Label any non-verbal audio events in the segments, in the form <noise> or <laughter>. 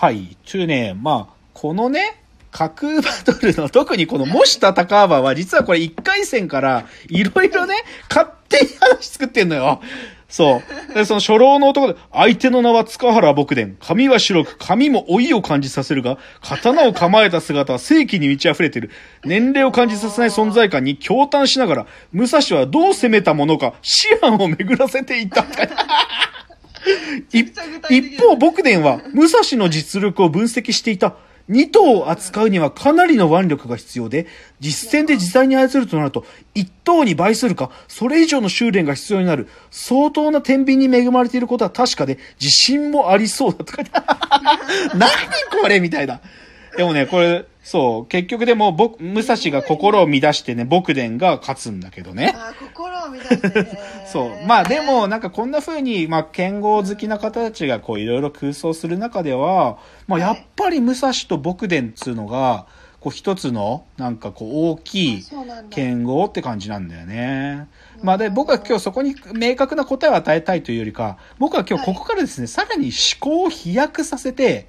はい。ちゅうね、まあ、このね、架空バトルの特にこの模した高幅は実はこれ1回戦からいろいろね、勝手に話作ってんのよ。そう。で、その初老の男で、相手の名は塚原牧伝。髪は白く、髪も老いを感じさせるが、刀を構えた姿は正気に満ち溢れている。年齢を感じさせない存在感に驚嘆しながら、武蔵はどう攻めたものか、思案を巡らせていた。一方、僕伝は、武蔵の実力を分析していた。二頭を扱うにはかなりの腕力が必要で、実戦で自在に操るとなると、一頭に倍するか、それ以上の修練が必要になる。相当な天秤に恵まれていることは確かで、自信もありそうだとか。<laughs> 何これみたいな。でもね、これ、そう、結局でも、僕、武蔵が心を乱してね、牧伝が勝つんだけどね。あー心を乱してね。<laughs> そう。まあでも、なんかこんな風に、まあ剣豪好きな方たちがこういろいろ空想する中では、まあやっぱり武蔵と牧伝っつうのが、こう一つの、なんかこう大きいそうなんだ。剣豪って感じなんだよね。まあで、僕は今日そこに明確な答えを与えたいというよりか、僕は今日ここからですね、さらに思考を飛躍させて、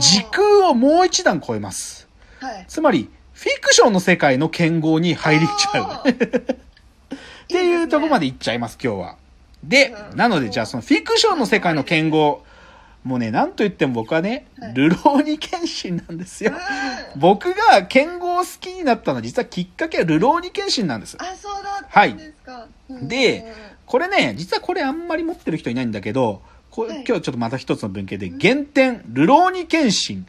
時空をもう一段超えます。はい。つまり、フィクションの世界の剣豪に入りちゃう。<laughs> っていうところまで行っちゃいます、今日は。で、うんなので、じゃあそのフィクションの世界の剣豪、もうね、なんと言っても僕はねはい、ルローニケンシンなんですよ。僕が剣豪好きになったのは実はきっかけはルローニケンシンなんです。あ、そうだったんですか。うんで、これね、実はこれあんまり持ってる人いないんだけど、こはい今日ちょっとまた一つの文系で、原点、ルローニケンシン、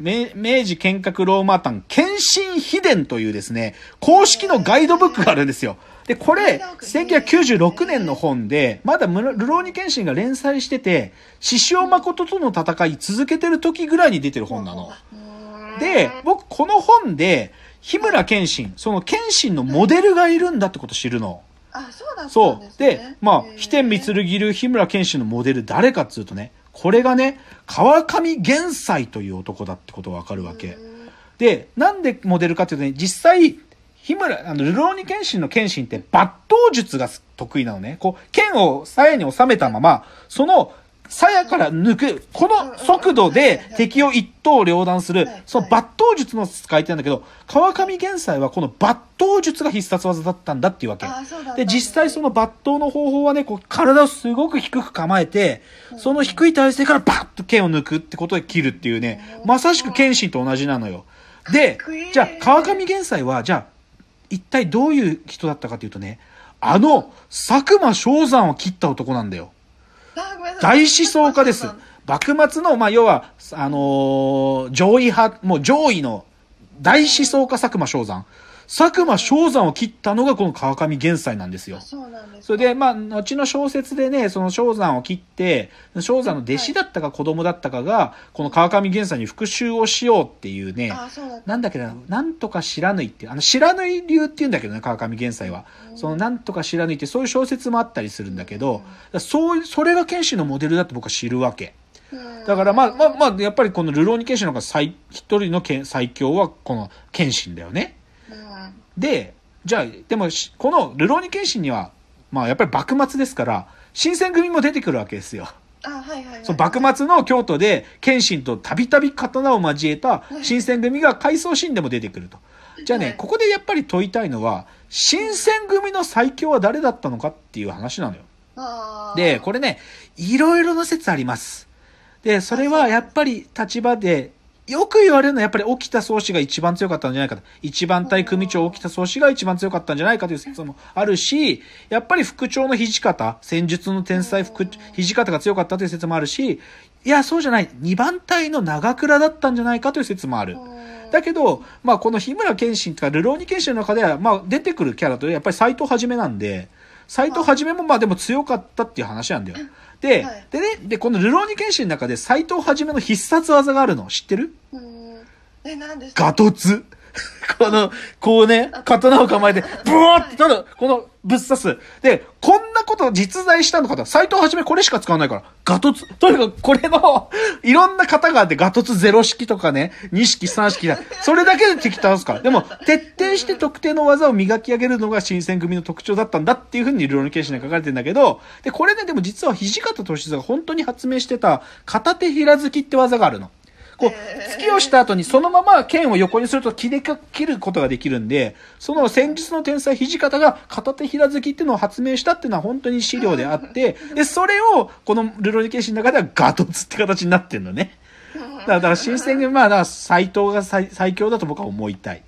明明治剣閣ローマ丹、剣心秘伝というですね、公式のガイドブックがあるんですよ。で、これ、1996年の本で、まだルローニケンシンが連載してて、獅子王誠との戦い続けてる時ぐらいに出てる本なの。うんで、僕この本で、日村謙信、その謙信のモデルがいるんだってこと知るの。あ、そうでまあ飛天三剣流日村謙信のモデル誰かっつうとね、これがね、川上玄斎という男だってことがわかるわけ。うんで、なんでモデルかっていうとね、実際、日村、あの、ルローニケンシンの剣心って抜刀術が得意なのね。こう、剣を鞘に収めたまま、その、鞘から抜く、この速度で敵を一刀両断するはい、その抜刀術の使い手なんだけど、川上玄斎はこの抜刀術が必殺技だったんだっていうわけ。で、実際その抜刀の方法はね、こう、体をすごく低く構えて、その低い体勢からバッと剣を抜くってことで切るっていうね、まさしく剣心と同じなのよ。でじゃあ、川上玄斎は、じゃあ、一体どういう人だったかというとね、あの、佐久間昌山を切った男なんだよ。大思想家です。幕末の、まあ、要は、あのー上位派、もう上位の大思想家佐久間昌山。佐久間昌山を切ったのがこの川上玄斎なんですよあ。そうなんですかそれで、まあ、後の小説でね、その昌山を切って、昌山の弟子だったか子供だったかが、この川上玄斎に復讐をしようっていうね、なんだっけな、なんとか知らぬいっていう、あの、知らぬい流っていうんだけどね、川上玄斎は。その、なんとか知らぬいって、そういう小説もあったりするんだけど、そういう、それが剣士のモデルだって僕は知るわけ。うんだからまあ、まあ、まあ、やっぱりこのルローニ剣士の方が最、一人の剣最強はこの剣心だよね。うんで、じゃあ、でもし、このルローニ剣心には、まあ、やっぱり幕末ですから、新選組も出てくるわけですよ。あ、はいはいはい。その幕末の京都で謙信とたびたび刀を交えた新選組が回想シーンでも出てくると。じゃあね、はいここでやっぱり問いたいのは、新選組の最強は誰だったのかっていう話なのよ。で、これね、いろいろな説あります。で、それはやっぱり立場で、よく言われるのはやっぱり沖田総司が一番強かったんじゃないかと。一番隊組長沖田総司が一番強かったんじゃないかという説もあるし、やっぱり副長の土方、戦術の天才副、土方が強かったという説もあるし、いや、そうじゃない。二番隊の長倉だったんじゃないかという説もある。うんだけど、まあ、この日村謙信とか、ルローニ謙信の中では、まあ、出てくるキャラとやっぱり斎藤はじめなんで、斎藤はじめもまあでも強かったっていう話なんだよ。で、はい。でね、で、このルローニ謙信の中で斎藤はじめの必殺技があるの。知ってる？うん。え、何ですか？ガトツ。<laughs> この、こうね、刀を構えて、ブワーって、ただ、この、ぶっ刺す。で、こんなこと実在したのかと。斎藤はじめこれしか使わないから。ガトツ。とにかくこれの、<laughs> いろんな型があって、ガトツゼロ式とかね、2式3式だ。それだけで敵倒すから。でも、徹底して特定の技を磨き上げるのが新選組の特徴だったんだっていうふうにルローニケンシに書かれてんだけど、で、これね、でも実は土方歳三が本当に発明してた、片手平突きって技があるの。こうえ、ー突きをした後にそのまま剣を横にすると切れか、切ることができるんで、その戦術の天才土方が片手平突きっていうのを発明したっていうのは本当に資料であって、で、それをこのルローニケンシンの中ではガトツって形になってんのね。だから、新選組、まあ、だから斎藤が最最強だと僕は思いたい。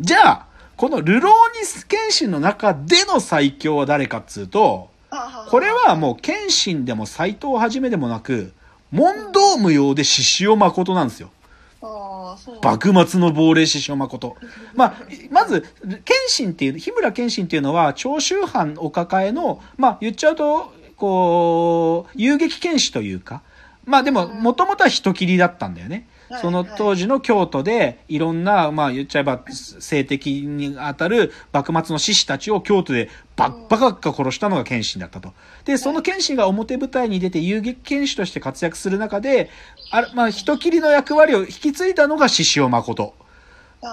じゃあ、このルローニケンシンの中での最強は誰かっつうと、あこれはもう謙信でも斎藤はじめでもなく、問答無用で獅子王誠なんですよ。幕末の亡霊獅子王誠。まあ、まず、謙信っていう、日村謙信っていうのは、長州藩お抱えの、まあ、言っちゃうと、こう、遊撃剣士というか、まあでも、もともとは人斬りだったんだよね。はいその当時の京都で、いろんな、まあ言っちゃえば、性的に当たる幕末の志士たちを京都でバッバカッカ殺したのが謙信だったと。で、その謙信が表舞台に出て遊撃剣士として活躍する中で、あれまあ人斬りの役割を引き継いだのが獅子王誠。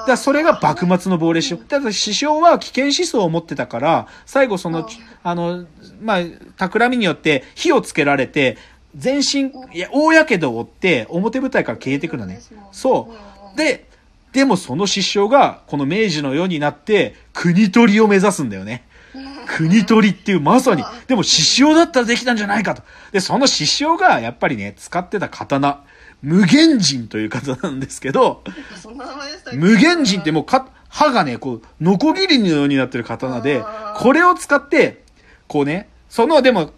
だそれが幕末の亡霊師匠。だから師匠は危険思想を持ってたから、最後その、あの、まあ、企みによって火をつけられて、全身、いや、大やけどを負って、表舞台から消えてくるのね。そう。で、でもその師匠が、この明治の世になって、国取りを目指すんだよね。国取りっていうまさに、<laughs> でも獅子王だったらできたんじゃないかと。で、その獅子王がやっぱりね、使ってた刀、無限人という刀なんですけど、無限人ってもうか、刃がね、こう、ノコギリのようになってる刀でこれを使って、こうね、その、でも、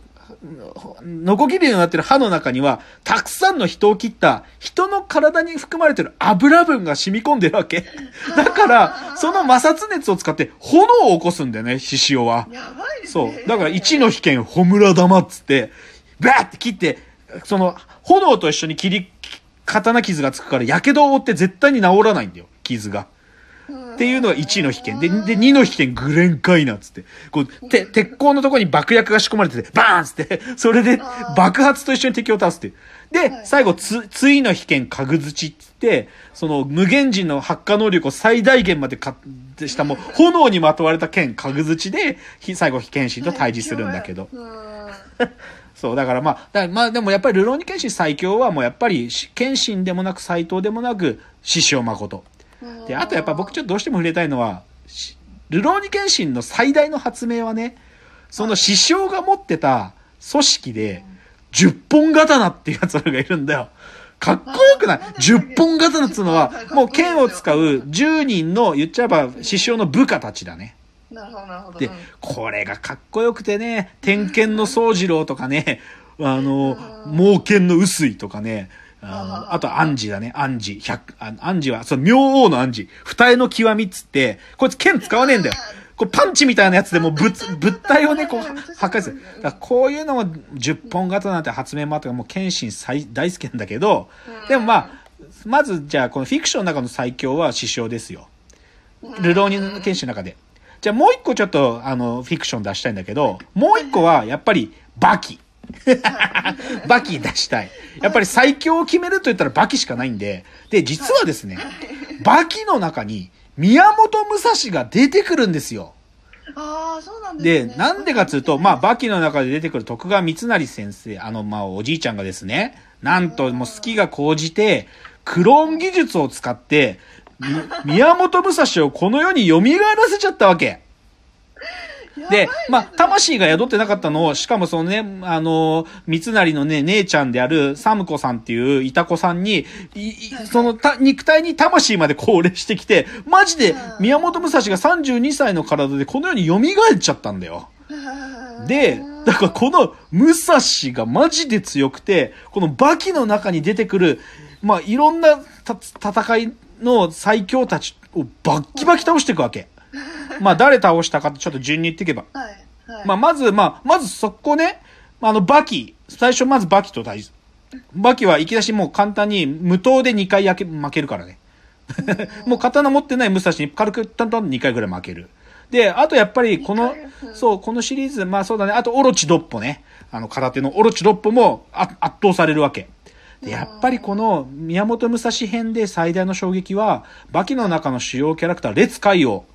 ノコギリになってる刃の中には、たくさんの人を切った、人の体に含まれてる油分が染み込んでるわけ。だから、その摩擦熱を使って炎を起こすんだよね、獅子王は。やばいね。そう。だから、一の被験、ほむら玉っつって、バーって切って、その、炎と一緒に切り、刀傷がつくから、火傷を負って絶対に治らないんだよ、傷が。っていうのが1の被験。で、で、2の被験、グレンカイナっつって。こう、て、鉄鋼のとこに爆薬が仕込まれてて、バーンっつって、<laughs> それで爆発と一緒に敵を倒すっていう。で、最後、つ、ついの被験、かぐづちっつって、その無限人の発火能力を最大限までかした、もう、炎にまとわれた剣、かぐづちで、ひ最後、被験心と対峙するんだけど。うん。<laughs> そう、だからまあ、まあでもやっぱりルローニケンシン最強はもうやっぱり、謙信でもなく斎藤でもなく、獅子王誠。で、あとやっぱ僕ちょっとどうしても触れたいのは、しルローニケンシンの最大の発明はね、その師匠が持ってた組織で、10本刀っていうやつらがいるんだよ。かっこよくない ?10 本刀っつうのは、もう剣を使う10人の、言っちゃえば師匠の部下たちだね。なるほど、なるほど。でうん、これがかっこよくてね、天剣の宗次郎とかね、あの、猛剣の臼井とかね、あのあと、暗示だね、暗示。百、あ暗示は、その、明王の暗示。二重の極みっつって、こいつ剣使わねえんだよ。こうパンチみたいなやつでもう物、<laughs> 物体をね、こう、破壊する。だからこういうのも10本型なんて発明もあったから、もう謙信最大好きなんだけど、でもまあ、まずじゃあこのフィクションの中の最強は師匠ですよ。ルローニの剣士の中で。じゃあもう一個ちょっとあのフィクション出したいんだけど、もう一個はやっぱりバキ。<laughs> バキ出したい。やっぱり最強を決めると言ったらバキしかないんで。で、実はですね、バキの中に宮本武蔵が出てくるんですよ。ああ、そうなんですで、ね。なんでかっていうと、まあ、バキの中で出てくる徳川光成先生、あの、まあ、おじいちゃんがですね、なんともう好きが高じて、クローン技術を使って、み宮本武蔵をこの世に蘇らせちゃったわけ。で、まあ、魂が宿ってなかったのを、しかもそのね、あの、三成のね、姉ちゃんであるサムコさんっていういた子さんに、そのた肉体に魂まで降霊してきて、マジで宮本武蔵が32歳の体でこの世に蘇っちゃったんだよ。で、だからこの武蔵がマジで強くて、このバキの中に出てくる、まあいろんなた戦いの最強たちをバッキバキ倒していくわけ。まあ誰倒したかちょっと順に言っていけば。はい。はい。まあまず、まあ、まずそこね、あのバキ、最初まずバキと対峙。バキはいきなしもう簡単に無刀で2回やけ負けるからね。<laughs> もう刀持ってない武蔵に軽くタンタン2回ぐらい負ける。で、あとやっぱりこのそう、このシリーズ、まあそうだね、あとオロチドッポね。あの空手のオロチドッポもあ圧倒されるわけ。で、やっぱりこの宮本武蔵編で最大の衝撃は、バキの中の主要キャラクター、列海王。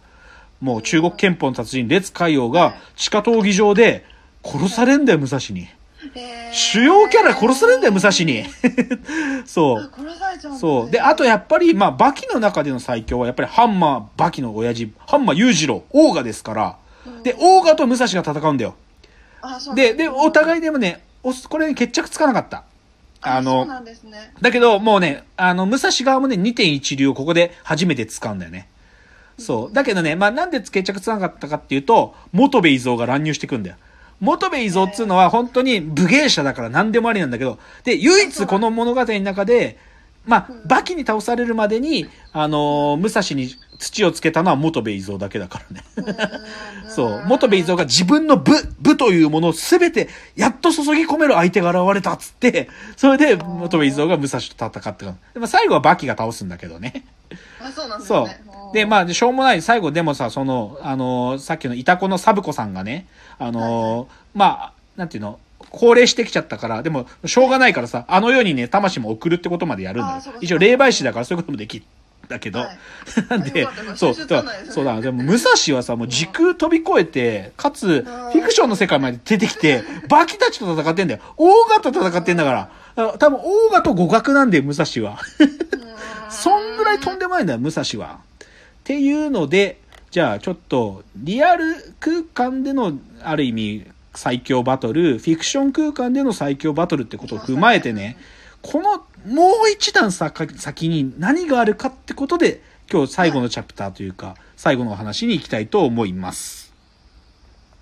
もう中国憲法の達人、列海王が地下闘技場で殺されんだよ、武蔵に。主要キャラ殺されるんだよ、武蔵に。<laughs> そう。そう。で、あとやっぱり、まあ、バキの中での最強は、やっぱりハンマー、バキの親父、ハンマー裕次郎、オーガですから、で、オーガと武蔵が戦うんだよ。で、で、お互いでもね、おこれ決着つかなかった。あの。だけど、もうね、あの、武蔵側もね、2.1流をここで初めて使うんだよね。そう。だけどね、まあ、なんで決着つかなかったかっていうと、元部伊蔵が乱入してくんだよ。元部伊蔵っつうのは本当に武芸者だから何でもありなんだけど、で、唯一この物語の中で、まあ、バキに倒されるまでに、あのー武蔵に土をつけたのは元部伊蔵だけだからね。そう。元部伊蔵が自分の部、部というものをすべて、やっと注ぎ込める相手が現れたっつって、それで元部伊蔵が武蔵と戦ってた。でも最後はバキが倒すんだけどね。あそうなんですそね。う。で、まあ、しょうもない、最後でもさ、その、あのーさっきのイタコのサブコさんがね、あのーまあ、なんていうの、高齢してきちゃったから、でも、しょうがないからさ、あの世にね、魂も送るってことまでやるんだよ。一応、霊媒師だからそういうこともできる。だけど、はい <laughs> なんでそう、収集だそうだ、でも、武蔵はさ、もう時空飛び越えて、かつ、フィクションの世界まで出てきて、<laughs> バキたちと戦ってんだよ。オーガと戦ってんだから。あ多分、オーガと互角なんだよ、武蔵は。<laughs> そんぐらいとんでもないんだよ、武蔵は。ていうので、じゃあちょっと、リアル空間での、ある意味、最強バトル、フィクション空間での最強バトルってことを踏まえてね、この、もう一段先に何があるかってことで、今日最後のチャプターというか、最後のお話に行きたいと思います。